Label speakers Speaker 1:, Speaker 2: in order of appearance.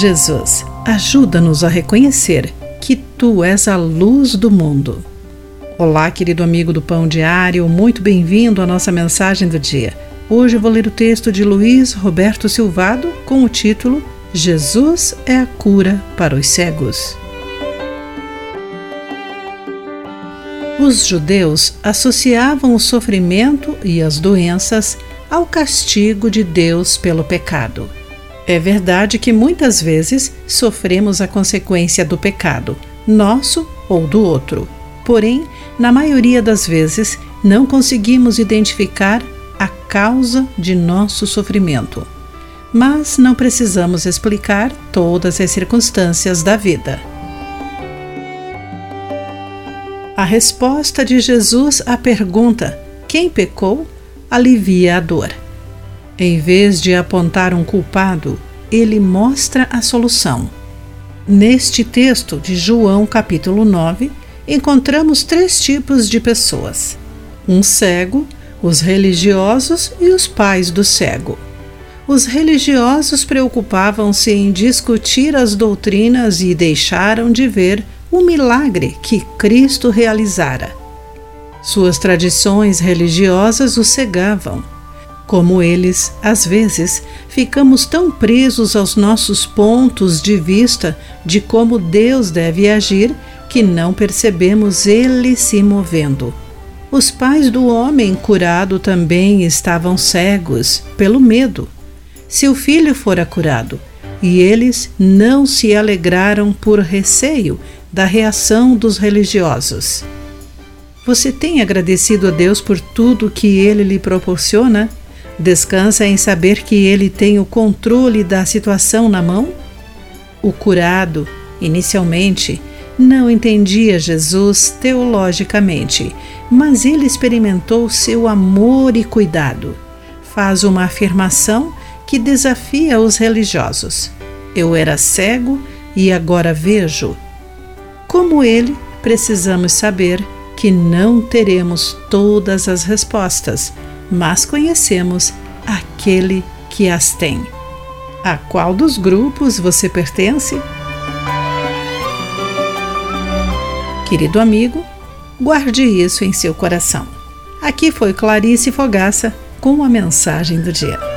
Speaker 1: Jesus, ajuda-nos a reconhecer que tu és a luz do mundo. Olá, querido amigo do Pão Diário, muito bem-vindo à nossa mensagem do dia. Hoje vou ler o texto de Luiz Roberto Silvado com o título Jesus é a cura para os cegos. Os judeus associavam o sofrimento e as doenças ao castigo de Deus pelo pecado. É verdade que muitas vezes sofremos a consequência do pecado, nosso ou do outro. Porém, na maioria das vezes, não conseguimos identificar a causa de nosso sofrimento. Mas não precisamos explicar todas as circunstâncias da vida. A resposta de Jesus à pergunta: quem pecou? alivia a dor. Em vez de apontar um culpado, ele mostra a solução. Neste texto de João, capítulo 9, encontramos três tipos de pessoas: um cego, os religiosos e os pais do cego. Os religiosos preocupavam-se em discutir as doutrinas e deixaram de ver o milagre que Cristo realizara. Suas tradições religiosas o cegavam. Como eles, às vezes, ficamos tão presos aos nossos pontos de vista de como Deus deve agir que não percebemos ele se movendo. Os pais do homem curado também estavam cegos pelo medo. Seu filho fora curado, e eles não se alegraram por receio da reação dos religiosos. Você tem agradecido a Deus por tudo que Ele lhe proporciona? Descansa em saber que Ele tem o controle da situação na mão? O curado, inicialmente, não entendia Jesus teologicamente, mas ele experimentou seu amor e cuidado. Faz uma afirmação que desafia os religiosos: Eu era cego e agora vejo. Como ele, precisamos saber que não teremos todas as respostas, mas conhecemos aquele que as tem. A qual dos grupos você pertence? Querido amigo, guarde isso em seu coração. Aqui foi Clarice Fogaça com a mensagem do dia.